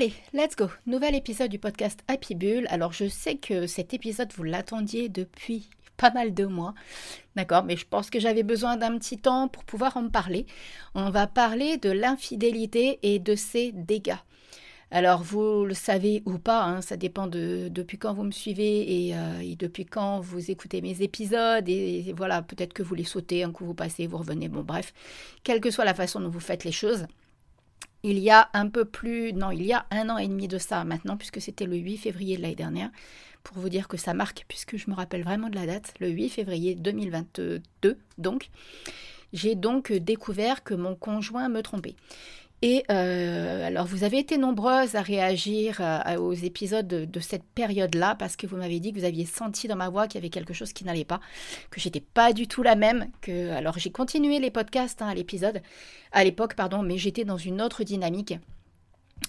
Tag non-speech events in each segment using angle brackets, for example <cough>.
Allez, let's go. Nouvel épisode du podcast Happy Bull. Alors, je sais que cet épisode, vous l'attendiez depuis pas mal de mois. D'accord, mais je pense que j'avais besoin d'un petit temps pour pouvoir en parler. On va parler de l'infidélité et de ses dégâts. Alors, vous le savez ou pas, hein, ça dépend de depuis quand vous me suivez euh, et, depuis quand vous écoutez mes épisodes. Et, voilà, peut-être que vous les sautez, un coup vous passez, vous revenez. Bon, bref, quelle que soit la façon dont vous faites les choses, il y a un peu plus, non, il y a un an et demi de ça maintenant, puisque c'était le 8 février de l'année dernière, pour vous dire que ça marque, puisque je me rappelle vraiment de la date, le 8 février 2022, donc, j'ai donc découvert que mon conjoint me trompait. Et euh, alors, vous avez été nombreuses à réagir euh, aux épisodes de, cette période-là parce que vous m'avez dit que vous aviez senti dans ma voix qu'il y avait quelque chose qui n'allait pas, que j'étais pas du tout la même. Que alors j'ai continué les podcasts hein, à l'épisode, à l'époque pardon, mais j'étais dans une autre dynamique.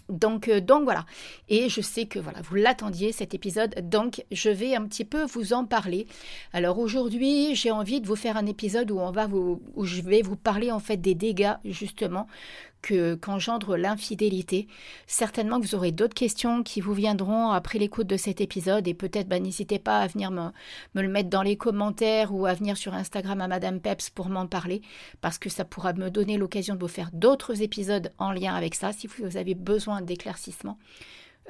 Donc, euh, voilà. Et je sais que vous l'attendiez cet épisode, donc je vais un petit peu vous en parler. Alors aujourd'hui, j'ai envie de vous faire un épisode où on va où je vais vous parler en fait des dégâts justement que qu'engendre l'infidélité. Certainement que vous aurez d'autres questions qui vous viendront après l'écoute de cet épisode et peut-être bah, n'hésitez pas à venir me, le mettre dans les commentaires ou à venir sur Instagram à Madame Peps pour m'en parler parce que ça pourra me donner l'occasion de vous faire d'autres épisodes en lien avec ça si vous avez besoin d'éclaircissement.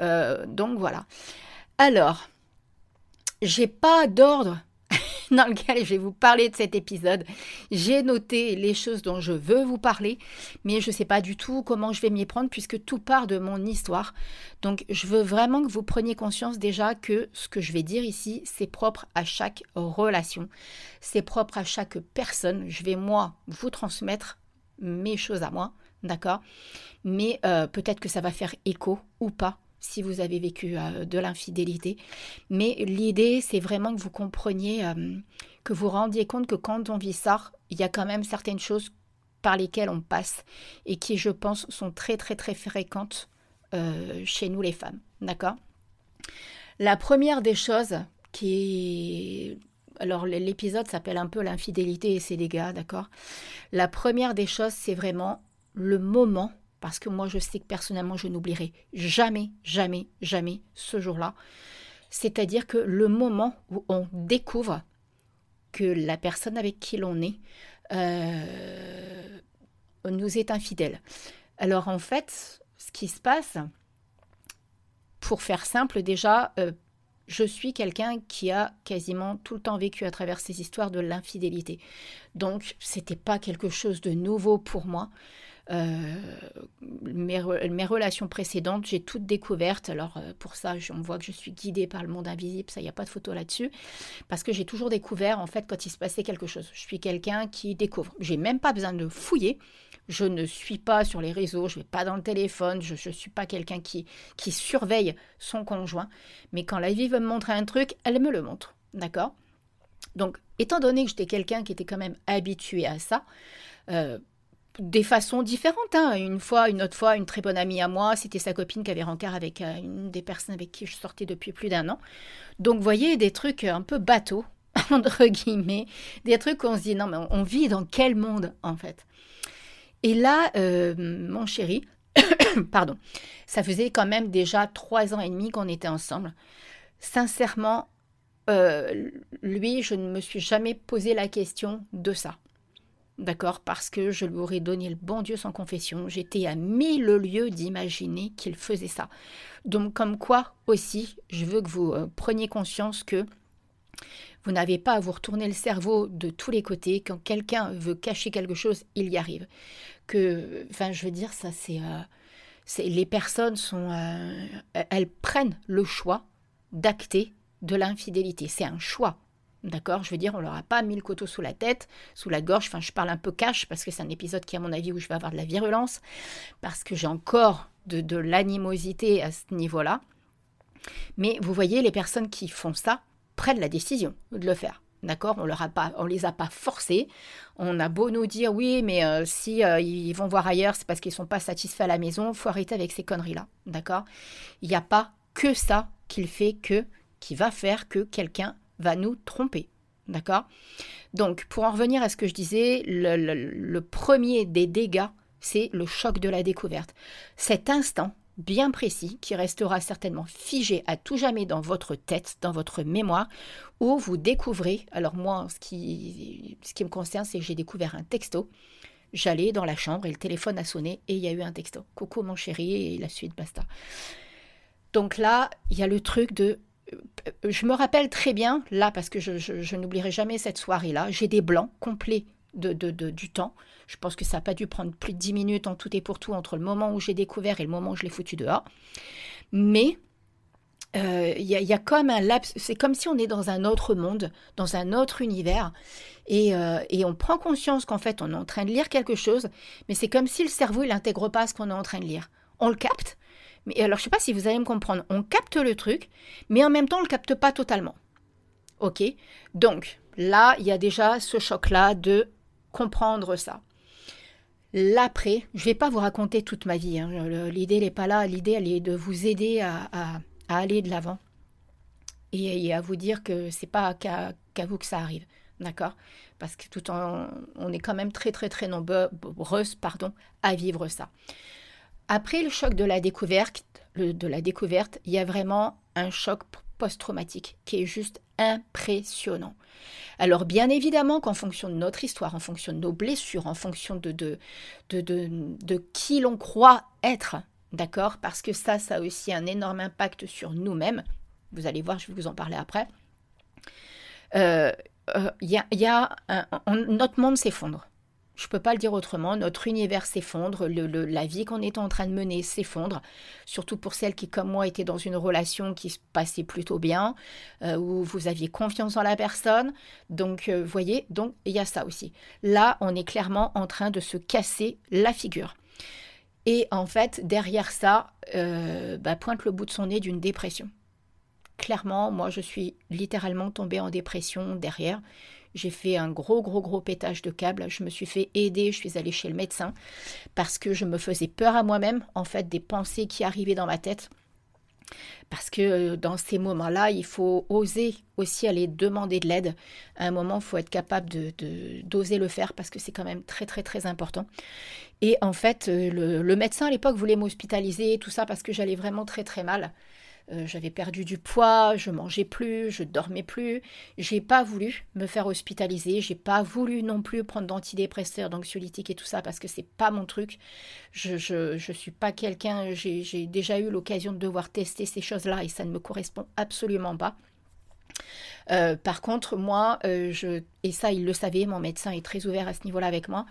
Euh, donc voilà. Alors, j'ai pas d'ordre <laughs> dans lequel je vais vous parler de cet épisode. J'ai noté les choses dont je veux vous parler, mais je ne sais pas du tout comment je vais m'y prendre puisque tout part de mon histoire. Donc je veux vraiment que vous preniez conscience déjà que ce que je vais dire ici, c'est propre à chaque relation, c'est propre à chaque personne. Je vais moi vous transmettre mes choses à moi, d'accord? Mais euh, peut-être que ça va faire écho ou pas si vous avez vécu euh, de l'infidélité. Mais l'idée, c'est vraiment que vous compreniez, euh, que vous rendiez compte que quand on vit ça, il y a quand même certaines choses par lesquelles on passe et qui, je pense, sont très très très fréquentes euh, chez nous les femmes. D'accord? La première des choses qui. Alors l'épisode s'appelle un peu l'infidélité et ses dégâts, d'accord? La première des choses, c'est vraiment le moment parce que moi je sais que personnellement je n'oublierai jamais, jamais, jamais ce jour-là. C'est-à-dire que le moment où on découvre que la personne avec qui l'on est euh, nous est infidèle. Alors en fait, ce qui se passe, pour faire simple déjà, euh, je suis quelqu'un qui a quasiment tout le temps vécu à travers ces histoires de l'infidélité. Donc, c'était pas quelque chose de nouveau pour moi. Euh, mes, relations précédentes, j'ai toutes découvertes. Alors euh, pour ça, on voit que je suis guidée par le monde invisible, ça, il n'y a pas de photo là-dessus. Parce que j'ai toujours découvert, en fait, quand il se passait quelque chose. Je suis quelqu'un qui découvre. J'ai même pas besoin de fouiller. Je ne suis pas sur les réseaux, je ne vais pas dans le téléphone, je ne suis pas quelqu'un qui, qui surveille son conjoint. Mais quand la vie veut me montrer un truc, elle me le montre. D'accord? Donc, étant donné que j'étais quelqu'un qui était quand même habitué à ça, euh, des façons différentes. Hein. Une fois, une autre fois, une très bonne amie à moi, c'était sa copine qui avait rencard avec euh, une des personnes avec qui je sortais depuis plus d'un an. Donc, voyez, des trucs un peu bateaux, <laughs> entre guillemets, des trucs où on se dit, non, mais on, vit dans quel monde, en fait? Et là, euh, mon chéri, <coughs> pardon, ça faisait quand même déjà trois ans et demi qu'on était ensemble. Sincèrement, euh, lui, je ne me suis jamais posé la question de ça d'accord Parce que je lui aurais donné le bon Dieu sans confession. J'étais à mille lieues d'imaginer qu'il faisait ça. Donc, comme quoi aussi, je veux que vous euh, preniez conscience que vous n'avez pas à vous retourner le cerveau de tous les côtés. Quand quelqu'un veut cacher quelque chose, il y arrive. Que, enfin, je veux dire, ça, c'est. Euh, les personnes sont. Euh, elles prennent le choix d'acter de l'infidélité. C'est un choix. D'accord Je veux dire, on leur a pas mis le couteau sous la tête, sous la gorge. Enfin, je parle un peu cash parce que c'est un épisode qui, à mon avis, où je vais avoir de la virulence, parce que j'ai encore de, l'animosité à ce niveau-là. Mais vous voyez, les personnes qui font ça prennent la décision de le faire. D'accord On leur a pas, on les a pas forcés. On a beau nous dire oui, mais euh, si euh, ils vont voir ailleurs, c'est parce qu'ils sont pas satisfaits à la maison. Faut arrêter avec ces conneries-là. D'accord? Il n'y a pas que ça qu'il fait que, qui va faire que quelqu'un va nous tromper. D'accord? Donc, pour en revenir à ce que je disais, le, premier des dégâts, c'est le choc de la découverte. Cet instant bien précis qui restera certainement figé à tout jamais dans votre tête, dans votre mémoire, où vous découvrez, alors moi, ce qui, ce qui me concerne, c'est que j'ai découvert un texto. J'allais dans la chambre et le téléphone a sonné et il y a eu un texto. Coucou mon chéri et la suite, basta. Donc là, il y a le truc de... Je me rappelle très bien, là, parce que je, n'oublierai jamais cette soirée-là, j'ai des blancs complets de, de, du temps. Je pense que ça n'a pas dû prendre plus de 10 minutes en tout et pour tout entre le moment où j'ai découvert et le moment où je l'ai foutu dehors. Mais euh, il y, a comme un laps, c'est comme si on est dans un autre monde, dans un autre univers, et, euh, et on prend conscience qu'en fait on est en train de lire quelque chose, mais c'est comme si le cerveau il n'intègre pas ce qu'on est en train de lire. On le capte, mais alors je sais pas si vous allez me comprendre, on capte le truc, mais en même temps on le capte pas totalement. Ok? Donc là, il y a déjà ce choc-là de comprendre ça. L'après, je vais pas vous raconter toute ma vie. Hein. L'idée n'est pas là. L'idée, elle est de vous aider à, aller de l'avant et, à vous dire que c'est pas qu'à vous que ça arrive, d'accord? Parce que tout en, on est quand même très très très nombreuses, pardon, à vivre ça. Après le choc de la découverte, de la découverte, il y a vraiment un choc post-traumatique qui est juste impressionnant. Alors bien évidemment qu'en fonction de notre histoire, en fonction de nos blessures, en fonction de, de, de, de, qui l'on croit être, d'accord Parce que ça, ça a aussi un énorme impact sur nous-mêmes. Vous allez voir, je vais vous en parler après. Euh, euh, a, y a notre monde s'effondre. Je ne peux pas le dire autrement. Notre univers s'effondre, la vie qu'on est en train de mener s'effondre, surtout pour celles qui, comme moi, étaient dans une relation qui se passait plutôt bien, euh, où vous aviez confiance en la personne. Donc, vous euh, voyez, donc il y a ça aussi. Là, on est clairement en train de se casser la figure. Et en fait, derrière ça, euh, bah, pointe le bout de son nez d'une dépression. Clairement, moi, je suis littéralement tombée en dépression derrière. J'ai fait un gros, gros, gros pétage de câble. Je me suis fait aider, je suis allée chez le médecin parce que je me faisais peur à moi-même, en fait, des pensées qui arrivaient dans ma tête. Parce que euh, dans ces moments-là, il faut oser aussi aller demander de l'aide. À un moment, il faut être capable de, d'oser le faire parce que c'est quand même très très très important. Et en fait, euh, le, le médecin à l'époque voulait m'hospitaliser, tout ça parce que j'allais vraiment très très mal. Euh, j'avais perdu du poids, je mangeais plus, je dormais plus. J'ai pas voulu me faire hospitaliser, j'ai pas voulu non plus prendre d'antidépresseurs, d'anxiolytiques et tout ça parce que c'est pas mon truc. Je, je, je suis pas quelqu'un, j'ai déjà eu l'occasion de devoir tester ces choses-là et ça ne me correspond absolument pas. Euh, par contre, moi, euh, je, et ça, il le savait, mon médecin est très ouvert à ce niveau-là avec moi.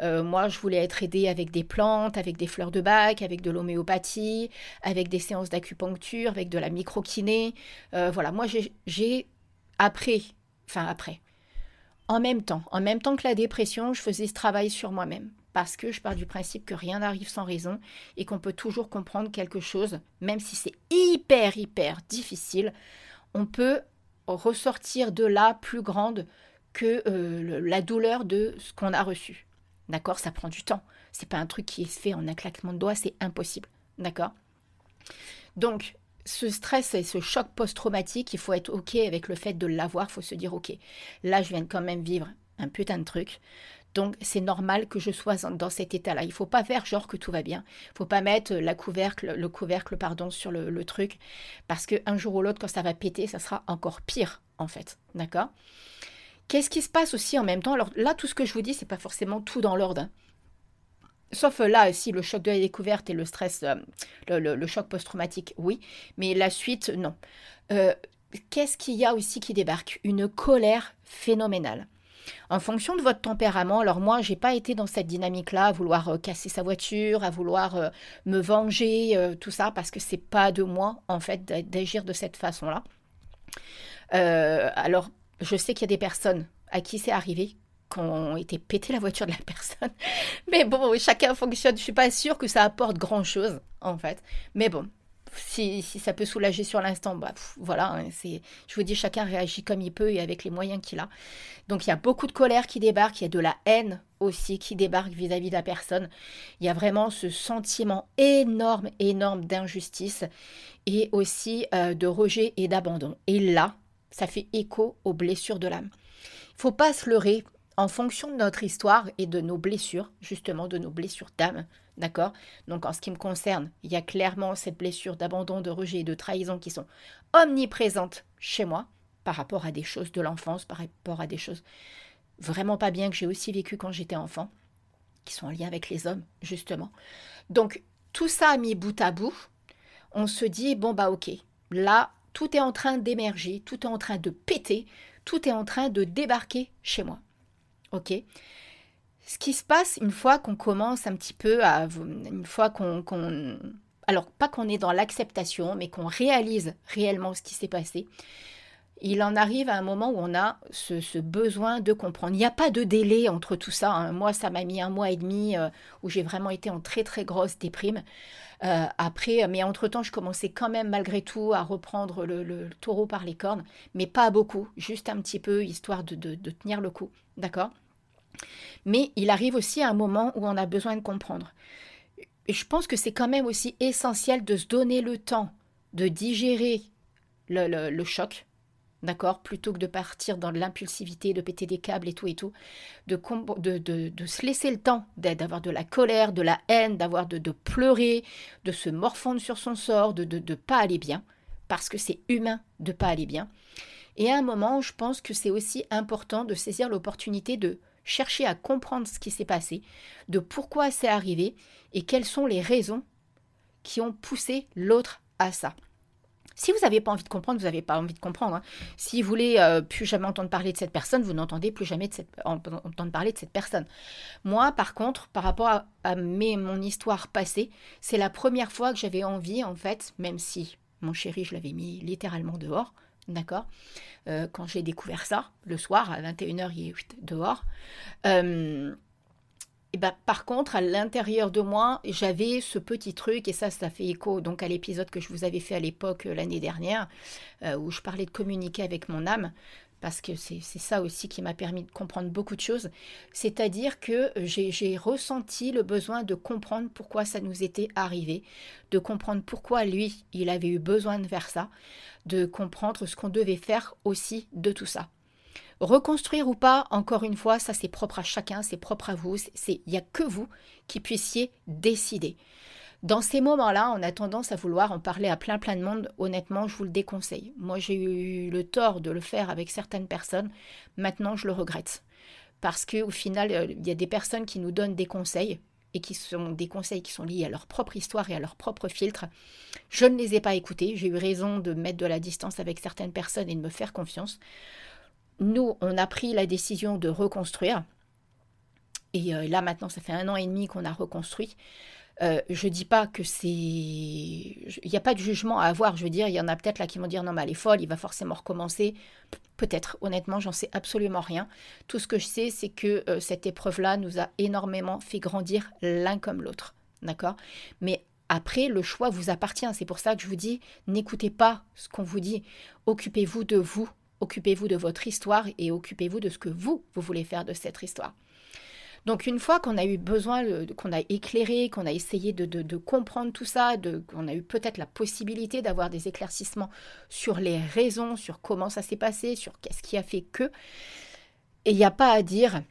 Euh, moi, je voulais être aidée avec des plantes, avec des fleurs de bac, avec de l'homéopathie, avec des séances d'acupuncture, avec de la microkiné. voilà, moi, j'ai après, enfin après, en même temps, en même temps que la dépression, je faisais ce travail sur moi-même parce que je pars du principe que rien n'arrive sans raison et qu'on peut toujours comprendre quelque chose, même si c'est hyper, hyper difficile, on peut ressortir de là plus grande que euh, la douleur de ce qu'on a reçu. D'accord? Ça prend du temps. C'est pas un truc qui est fait en un claquement de doigts, c'est impossible. D'accord? Donc, ce stress et ce choc post-traumatique, il faut être OK avec le fait de l'avoir. Il faut se dire OK, là, je viens quand même vivre un putain de truc. Donc c'est normal que je sois dans cet état-là. Il faut pas faire genre que tout va bien. Il faut pas mettre la couvercle, le couvercle pardon sur le, truc parce qu'un jour ou l'autre quand ça va péter, ça sera encore pire en fait. D'accord? Qu'est-ce qui se passe aussi en même temps? Alors là, tout ce que je vous dis, c'est pas forcément tout dans l'ordre. Hein. Sauf là, si le choc de la découverte et le stress, euh, le, choc post-traumatique, oui. Mais la suite, non. Euh, qu'est-ce qu'il y a aussi qui débarque? Une colère phénoménale. En fonction de votre tempérament, alors moi, j'ai pas été dans cette dynamique-là, à vouloir euh, casser sa voiture, à vouloir euh, me venger, euh, tout ça, parce que c'est pas de moi, en fait, d'agir de cette façon-là. alors, je sais qu'il y a des personnes à qui c'est arrivé, ont été pété la voiture de la <laughs> personne. Mais bon, chacun fonctionne. Je suis pas sûre que ça apporte grand-chose, en fait. Mais bon, si, ça peut soulager sur l'instant, bah, voilà, hein, je vous dis, chacun réagit comme il peut et avec les moyens qu'il a. Donc il y a beaucoup de colère qui débarque, il y a de la haine aussi qui débarque vis-à-vis de la personne. Il y a vraiment ce sentiment énorme, énorme d'injustice et aussi euh, de rejet et d'abandon. Et là, ça fait écho aux blessures de l'âme. Il faut pas se leurrer en fonction de notre histoire et de nos blessures, justement de nos blessures d'âme, D'accord? Donc en ce qui me concerne, il y a clairement cette blessure d'abandon, de rejet et de trahison qui sont omniprésentes chez moi par rapport à des choses de l'enfance, par rapport à des choses vraiment pas bien que j'ai aussi vécues quand j'étais enfant, qui sont en lien avec les hommes, justement. Donc tout ça mis bout à bout, on se dit, bon bah ok, là, tout est en train d'émerger, tout est en train de péter, tout est en train de débarquer chez moi. Ok? Ce qui se passe une fois qu'on commence un petit peu à. Une fois qu'on. alors, pas qu'on est dans l'acceptation, mais qu'on réalise réellement ce qui s'est passé, il en arrive à un moment où on a ce, besoin de comprendre. Il n'y a pas de délai entre tout ça. Hein. Moi, ça m'a mis un mois et demi euh, où j'ai vraiment été en très très grosse déprime. Euh, après, mais entre-temps, je commençais quand même malgré tout à reprendre le, taureau par les cornes, mais pas beaucoup, juste un petit peu, histoire de, de tenir le coup. D'accord? Mais il arrive aussi un moment où on a besoin de comprendre. Et je pense que c'est quand même aussi essentiel de se donner le temps de digérer le, choc, d'accord Plutôt que de partir dans l'impulsivité, de péter des câbles et tout et tout, de, de, se laisser le temps d'avoir de la colère, de la haine, d'avoir de, pleurer, de se morfondre sur son sort, de ne pas aller bien, parce que c'est humain de pas aller bien. Et à un moment, je pense que c'est aussi important de saisir l'opportunité de chercher à comprendre ce qui s'est passé, de pourquoi c'est arrivé et quelles sont les raisons qui ont poussé l'autre à ça. Si vous n'avez pas envie de comprendre, vous n'avez pas envie de comprendre. Hein. Si vous voulez euh, plus jamais entendre parler de cette personne, vous n'entendez plus jamais de cette, entendre parler de cette personne. Moi, par contre, par rapport à, mon histoire passée, c'est la première fois que j'avais envie, en fait, même si mon chéri, je l'avais mis littéralement dehors, D'accord euh, Quand j'ai découvert ça, le soir, à 21h, il est dehors. Euh, et ben, par contre, à l'intérieur de moi, j'avais ce petit truc, et ça, ça fait écho donc à l'épisode que je vous avais fait à l'époque euh, l'année dernière, où je parlais de communiquer avec mon âme parce que c'est ça aussi qui m'a permis de comprendre beaucoup de choses. C'est-à-dire que j'ai ressenti le besoin de comprendre pourquoi ça nous était arrivé, de comprendre pourquoi lui, il avait eu besoin de faire ça, de comprendre ce qu'on devait faire aussi de tout ça. Reconstruire ou pas, encore une fois, ça c'est propre à chacun, c'est propre à vous, il n'y a que vous qui puissiez décider. Dans ces moments-là, on a tendance à vouloir en parler à plein plein de monde. Honnêtement, je vous le déconseille. Moi, j'ai eu le tort de le faire avec certaines personnes. Maintenant, je le regrette. Parce qu'au final, euh, il y a des personnes qui nous donnent des conseils et qui sont des conseils qui sont liés à leur propre histoire et à leur propre filtre. Je ne les ai pas écoutés. J'ai eu raison de mettre de la distance avec certaines personnes et de me faire confiance. Nous, on a pris la décision de reconstruire. Et euh, là, maintenant, ça fait un an et demi qu'on a reconstruit. Euh, je dis pas que c'est. Il n'y a pas de jugement à avoir. Je veux dire, il y en a peut-être là qui vont dire non, mais elle est folle, il va forcément recommencer. Peut-être, honnêtement, j'en sais absolument rien. Tout ce que je sais, c'est que euh, cette épreuve-là nous a énormément fait grandir l'un comme l'autre. D'accord? Mais après, le choix vous appartient. C'est pour ça que je vous dis n'écoutez pas ce qu'on vous dit. Occupez-vous de vous. Occupez-vous de votre histoire et occupez-vous de ce que vous, vous voulez faire de cette histoire. Donc une fois qu'on a eu besoin, qu'on a éclairé, qu'on a essayé de, comprendre tout ça, qu'on a eu peut-être la possibilité d'avoir des éclaircissements sur les raisons, sur comment ça s'est passé, sur qu'est-ce qui a fait que, et il n'y a pas à dire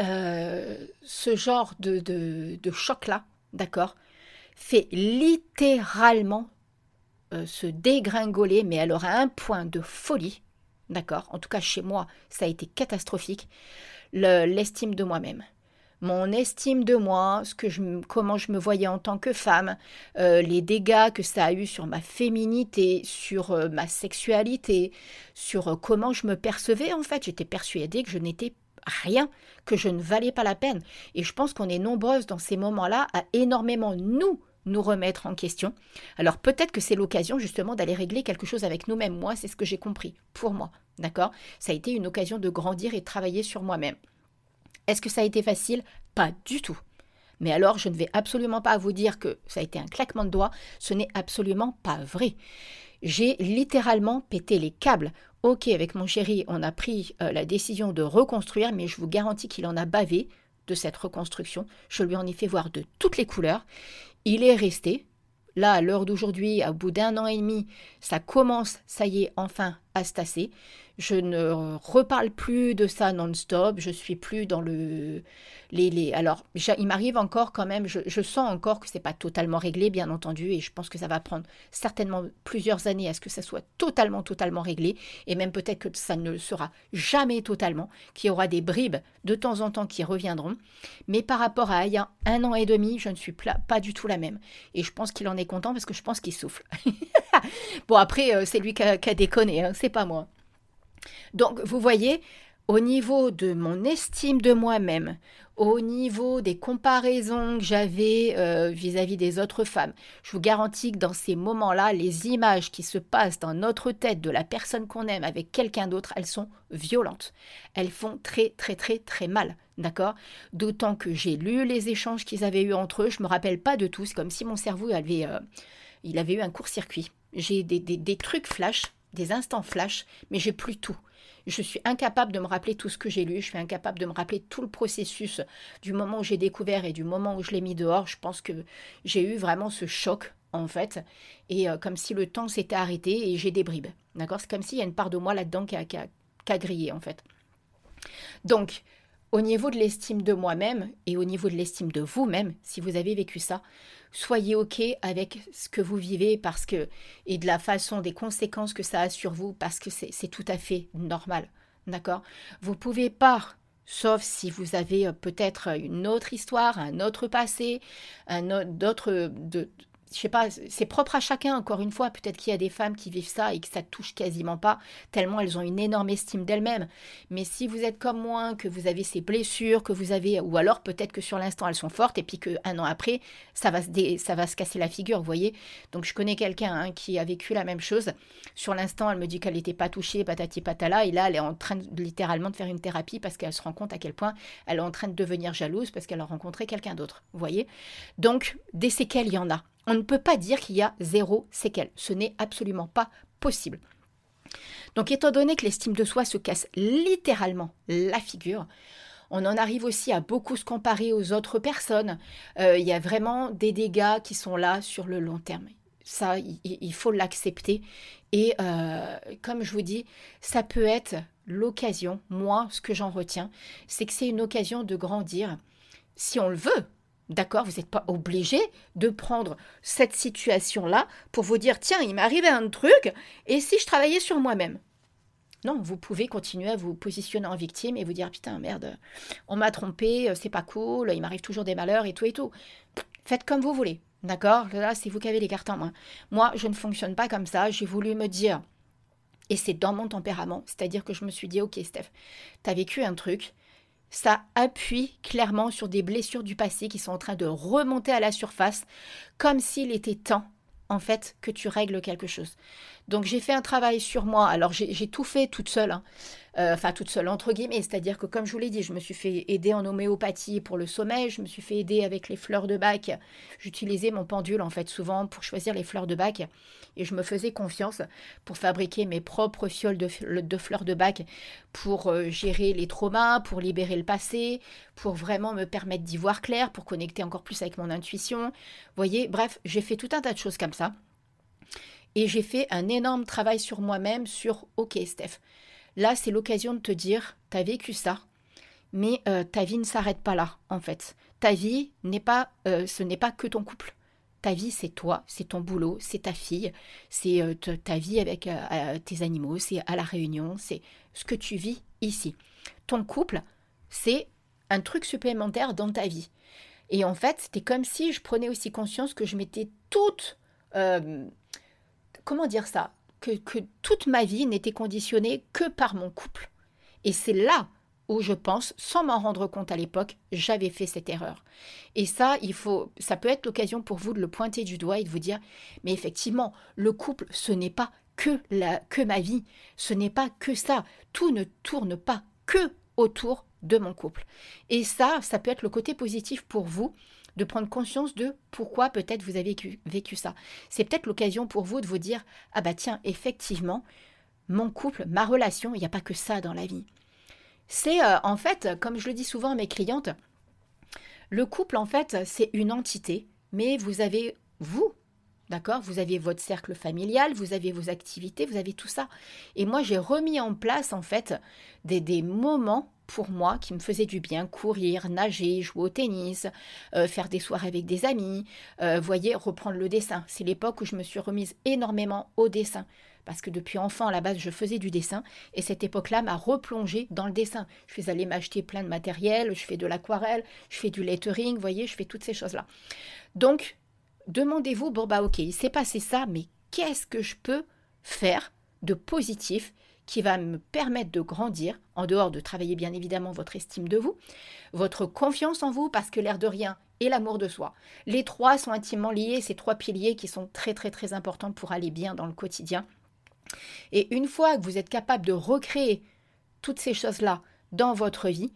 euh, ce genre de, choc-là, d'accord, fait littéralement euh, se dégringoler, mais alors à un point de folie, d'accord En tout cas, chez moi, ça a été catastrophique l'estime de moi-même. Mon estime de moi, ce que je, comment je me voyais en tant que femme, euh, les dégâts que ça a eu sur ma féminité, sur euh, ma sexualité, sur euh, comment je me percevais en fait. J'étais persuadée que je n'étais rien, que je ne valais pas la peine. Et je pense qu'on est nombreuses dans ces moments-là à énormément nous nous remettre en question. Alors peut-être que c'est l'occasion justement d'aller régler quelque chose avec nous-mêmes. Moi, c'est ce que j'ai compris pour moi. D'accord? Ça a été une occasion de grandir et de travailler sur moi-même. Est-ce que ça a été facile? Pas du tout. Mais alors, je ne vais absolument pas vous dire que ça a été un claquement de doigts. Ce n'est absolument pas vrai. J'ai littéralement pété les câbles. Ok, avec mon chéri, on a pris euh, la décision de reconstruire, mais je vous garantis qu'il en a bavé de cette reconstruction. Je lui en ai fait voir de toutes les couleurs. Il est resté. Là, à l'heure d'aujourd'hui, au bout d'un an et demi, ça commence, ça y est, enfin, à se tasser. Je ne reparle plus de ça non-stop. Je suis plus dans le. Les, les... Alors, il m'arrive encore quand même, je, sens encore que c'est pas totalement réglé, bien entendu, et je pense que ça va prendre certainement plusieurs années à ce que ça soit totalement, totalement réglé, et même peut-être que ça ne le sera jamais totalement, qu'il y aura des bribes de temps en temps qui reviendront. Mais par rapport à il y a un an et demi, je ne suis pas du tout la même. Et je pense qu'il en est content parce que je pense qu'il souffle. <laughs> bon, après, euh, c'est lui qui a, déconné, hein, c'est pas moi. Donc, vous voyez, au niveau de mon estime de moi-même, au niveau des comparaisons que j'avais euh, vis-à-vis des autres femmes, je vous garantis que dans ces moments-là, les images qui se passent dans notre tête de la personne qu'on aime avec quelqu'un d'autre, elles sont violentes. Elles font très très très très mal, d'accord? D'autant que j'ai lu les échanges qu'ils avaient eus entre eux, je me rappelle pas de tout, c'est comme si mon cerveau avait, euh, il avait eu un court-circuit. J'ai des trucs flash, des instants flash, mais j'ai plus tout. Je suis incapable de me rappeler tout ce que j'ai lu, je suis incapable de me rappeler tout le processus du moment où j'ai découvert et du moment où je l'ai mis dehors. Je pense que j'ai eu vraiment ce choc en fait, et euh, comme si le temps s'était arrêté et j'ai des bribes. D'accord? C'est comme s'il y a une part de moi là-dedans qui a, qui a grillé en fait. Donc, au niveau de l'estime de moi-même et au niveau de l'estime de vous-même, si vous avez vécu ça, soyez OK avec ce que vous vivez parce que et de la façon des conséquences que ça a sur vous parce que c'est tout à fait normal. D'accord? Vous pouvez pas sauf si vous avez euh, peut-être une autre histoire, un autre passé, un autre de, je sais pas, c'est propre à chacun, encore une fois. Peut-être qu'il y a des femmes qui vivent ça et que ça touche quasiment pas, tellement elles ont une énorme estime d'elles-mêmes. Mais si vous êtes comme moi, que vous avez ces blessures, que vous avez, ou alors peut-être que sur l'instant elles sont fortes et puis qu'un an après, ça va, se ça va se casser la figure, vous voyez. Donc je connais quelqu'un hein, qui a vécu la même chose. Sur l'instant, elle me dit qu'elle n'était pas touchée, patati patala, et là, elle est en train littéralement de faire une thérapie parce qu'elle se rend compte à quel point elle est en train de devenir jalouse parce qu'elle a rencontré quelqu'un d'autre, vous voyez. Donc, des séquelles, il y en a. On ne peut pas dire qu'il y a zéro séquelle. Ce n'est absolument pas possible. Donc étant donné que l'estime de soi se casse littéralement la figure, on en arrive aussi à beaucoup se comparer aux autres personnes. Euh, il y a vraiment des dégâts qui sont là sur le long terme. Ça, il, faut l'accepter. Et euh, comme je vous dis, ça peut être l'occasion, moi, ce que j'en retiens, c'est que c'est une occasion de grandir, si on le veut, D'accord Vous n'êtes pas obligé de prendre cette situation-là pour vous dire tiens, il m'est un truc, et si je travaillais sur moi-même Non, vous pouvez continuer à vous positionner en victime et vous dire putain, merde, on m'a trompé, c'est pas cool, il m'arrive toujours des malheurs et tout et tout. Faites comme vous voulez. D'accord? Là, c'est vous qui avez les cartes en main. Moi, je ne fonctionne pas comme ça. J'ai voulu me dire, et c'est dans mon tempérament, c'est-à-dire que je me suis dit, ok, Steph, t'as vécu un truc, ça appuie clairement sur des blessures du passé qui sont en train de remonter à la surface, comme s'il était temps, en fait, que tu règles quelque chose. Donc j'ai fait un travail sur moi. Alors j'ai tout fait toute seule. Hein. Euh, enfin toute seule entre guillemets, c'est-à-dire que comme je vous l'ai dit, je me suis fait aider en homéopathie pour le sommeil, je me suis fait aider avec les fleurs de bac. J'utilisais mon pendule en fait souvent pour choisir les fleurs de bac et je me faisais confiance pour fabriquer mes propres fioles de, fleurs de bac pour euh, gérer les traumas, pour libérer le passé, pour vraiment me permettre d'y voir clair, pour connecter encore plus avec mon intuition. Vous voyez, bref, j'ai fait tout un tas de choses comme ça. Et j'ai fait un énorme travail sur moi-même sur OK Steph, Là, c'est l'occasion de te dire, tu as vécu ça, mais euh, ta vie ne s'arrête pas là, en fait. Ta vie n'est pas, euh, ce n'est pas que ton couple. Ta vie, c'est toi, c'est ton boulot, c'est ta fille, c'est euh, ta vie avec tes animaux, c'est à la réunion, c'est ce que tu vis ici. Ton couple, c'est un truc supplémentaire dans ta vie. Et en fait, c'était comme si je prenais aussi conscience que je m'étais toute... comment dire ça? Que, toute ma vie n'était conditionnée que par mon couple. Et c'est là où je pense, sans m'en rendre compte à l'époque, j'avais fait cette erreur. Et ça, il faut, ça peut être l'occasion pour vous de le pointer du doigt et de vous dire, mais effectivement, le couple, ce n'est pas que la, que ma vie, ce n'est pas que ça. Tout ne tourne pas que autour de mon couple. Et ça, ça peut être le côté positif pour vous de prendre conscience de pourquoi peut-être vous avez vécu, ça. C'est peut-être l'occasion pour vous de vous dire ah bah tiens, effectivement, mon couple, ma relation, il n'y a pas que ça dans la vie. C'est euh, en fait, comme je le dis souvent à mes clientes, le couple en fait, c'est une entité, mais vous avez vous D'accord Vous avez votre cercle familial, vous avez vos activités, vous avez tout ça. Et moi, j'ai remis en place, en fait, des, des moments pour moi qui me faisaient du bien, courir, nager, jouer au tennis, euh, faire des soirées avec des amis, euh, voyez, reprendre le dessin. C'est l'époque où je me suis remise énormément au dessin. Parce que depuis enfant, à la base, je faisais du dessin. Et cette époque-là m'a replongée dans le dessin. Je suis allée m'acheter plein de matériel, je fais de l'aquarelle, je fais du lettering, voyez, je fais toutes ces choses-là. Donc, demandez-vous, bon bah ok, il s'est passé ça, mais qu'est-ce que je peux faire de positif qui va me permettre de grandir, en dehors de travailler bien évidemment votre estime de vous, votre confiance en vous, parce que l'air de rien et l'amour de soi. Les trois sont intimement liés, ces trois piliers qui sont très très très importants pour aller bien dans le quotidien. Et une fois que vous êtes capable de recréer toutes ces choses-là dans votre vie,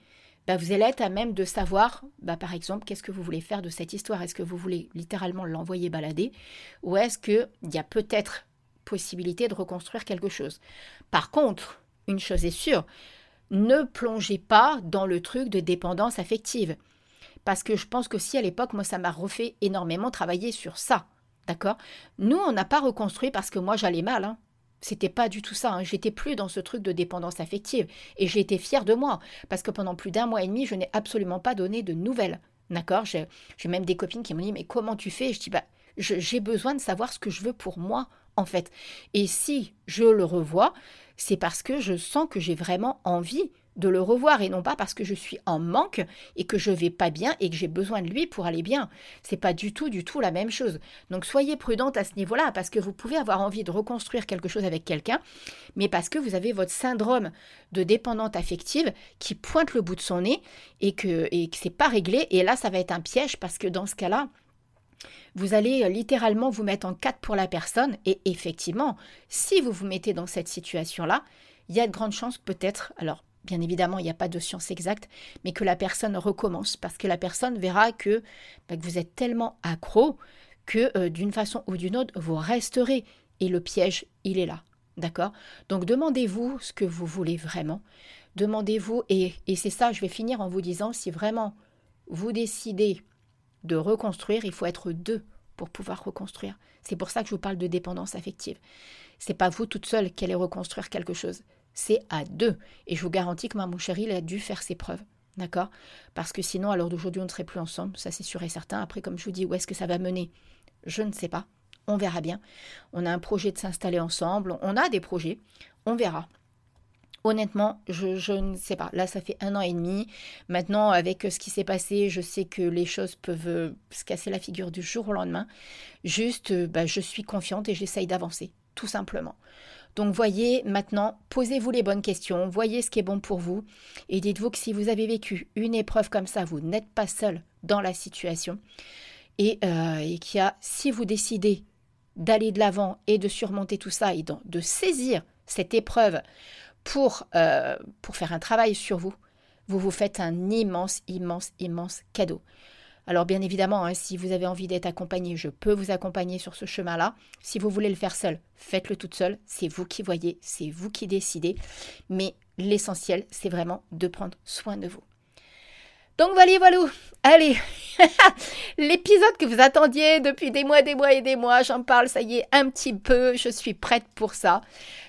bah, vous allez être à même de savoir, bah, par exemple, qu'est-ce que vous voulez faire de cette histoire? Est-ce que vous voulez littéralement l'envoyer balader? Ou est-ce qu'il y a peut-être possibilité de reconstruire quelque chose Par contre, une chose est sûre, ne plongez pas dans le truc de dépendance affective. Parce que je pense que si à l'époque, moi, ça m'a refait énormément travailler sur ça. D'accord? Nous, on n'a pas reconstruit parce que moi, j'allais mal. Hein. C'était pas du tout ça. Hein. J'étais plus dans ce truc de dépendance affective. Et j'ai été fière de moi. Parce que pendant plus d'un mois et demi, je n'ai absolument pas donné de nouvelles. D'accord? J'ai même des copines qui m'ont dit Mais comment tu fais? Je dis Bah, j'ai besoin de savoir ce que je veux pour moi, fait. Et si je le revois, c'est parce que je sens que j'ai vraiment envie de le revoir et non pas parce que je suis en manque et que je vais pas bien et que j'ai besoin de lui pour aller bien. C'est pas du tout, du tout la même chose. Donc soyez prudente à ce niveau-là parce que vous pouvez avoir envie de reconstruire quelque chose avec quelqu'un, mais parce que vous avez votre syndrome de dépendante affective qui pointe le bout de son nez et que, et que c'est pas réglé. Et là, ça va être un piège parce que dans ce cas-là, vous allez littéralement vous mettre en quatre pour la personne et effectivement, si vous vous mettez dans cette situation-là, il y a de grandes chances peut-être, alors bien évidemment, il n'y a pas de science exacte, mais que la personne recommence, parce que la personne verra que, bah, vous êtes tellement accro que euh, d'une façon ou d'une autre, vous resterez. Et le piège, il est là. D'accord? Donc demandez-vous ce que vous voulez vraiment. Demandez-vous, et, et c'est ça, je vais finir en vous disant, si vraiment vous décidez de reconstruire, il faut être deux pour pouvoir reconstruire. C'est pour ça que je vous parle de dépendance affective. C'est pas vous toute seule qui allez reconstruire quelque chose c'est à deux. Et je vous garantis que mon chéri, a dû faire ses preuves. D'accord? Parce que sinon, à l'heure d'aujourd'hui, on ne serait plus ensemble. Ça, c'est sûr et certain. Après, comme je vous dis, où est-ce que ça va mener? Je ne sais pas. On verra bien. On a un projet de s'installer ensemble. On a des projets. On verra. Honnêtement, je, ne sais pas. Là, ça fait un an et demi. Maintenant, avec ce qui s'est passé, je sais que les choses peuvent euh, se casser la figure du jour au lendemain. Juste, euh, bah, je suis confiante et j'essaye d'avancer, tout simplement. Donc voyez maintenant, posez-vous les bonnes questions, voyez ce qui est bon pour vous et dites-vous que si vous avez vécu une épreuve comme ça, vous n'êtes pas seul dans la situation euh, et qu'il y a, si vous décidez d'aller de l'avant et de surmonter tout ça et de, saisir cette épreuve pour, euh, pour faire un travail sur vous, vous vous faites un immense, immense, immense cadeau. Alors bien évidemment, hein, si vous avez envie d'être accompagné, je peux vous accompagner sur ce chemin-là. Si vous voulez le faire seul, faites-le toute seule. C'est vous qui voyez, c'est vous qui décidez. Mais l'essentiel, c'est vraiment de prendre soin de vous. Donc voilà, voilà. Allez, <laughs> l'épisode que vous attendiez depuis des mois, des mois et des mois, j'en parle, ça y est, un petit peu, je suis prête pour ça.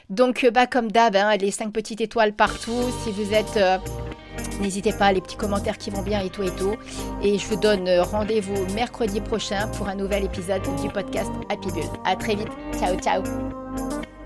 Donc, euh, bah, comme d'hab, hein, les cinq petites étoiles partout. Si vous êtes euh, N'hésitez pas, les petits commentaires qui vont bien et tout et tout. Et je vous donne rendez-vous mercredi prochain pour un nouvel épisode du podcast Happy Bull. À très vite. Ciao, ciao.